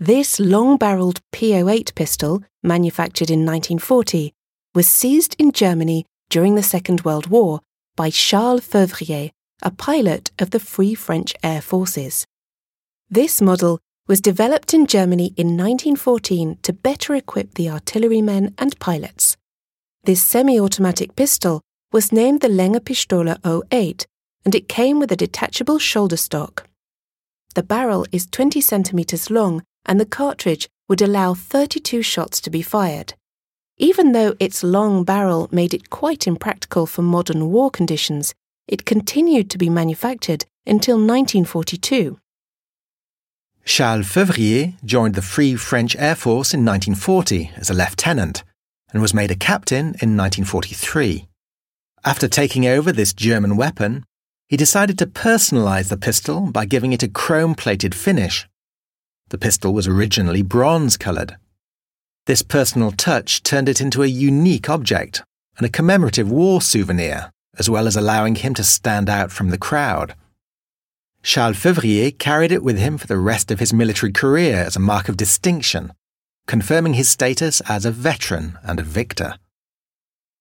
This long barreled P08 pistol, manufactured in 1940, was seized in Germany during the Second World War by Charles Fevrier, a pilot of the Free French Air Forces. This model was developed in Germany in 1914 to better equip the artillerymen and pilots. This semi automatic pistol was named the Länge Pistole 08 and it came with a detachable shoulder stock. The barrel is 20 centimetres long and the cartridge would allow 32 shots to be fired. Even though its long barrel made it quite impractical for modern war conditions, it continued to be manufactured until 1942. Charles Fevrier joined the Free French Air Force in 1940 as a lieutenant and was made a captain in 1943. After taking over this German weapon, he decided to personalize the pistol by giving it a chrome plated finish. The pistol was originally bronze colored. This personal touch turned it into a unique object and a commemorative war souvenir, as well as allowing him to stand out from the crowd. Charles Fevrier carried it with him for the rest of his military career as a mark of distinction, confirming his status as a veteran and a victor.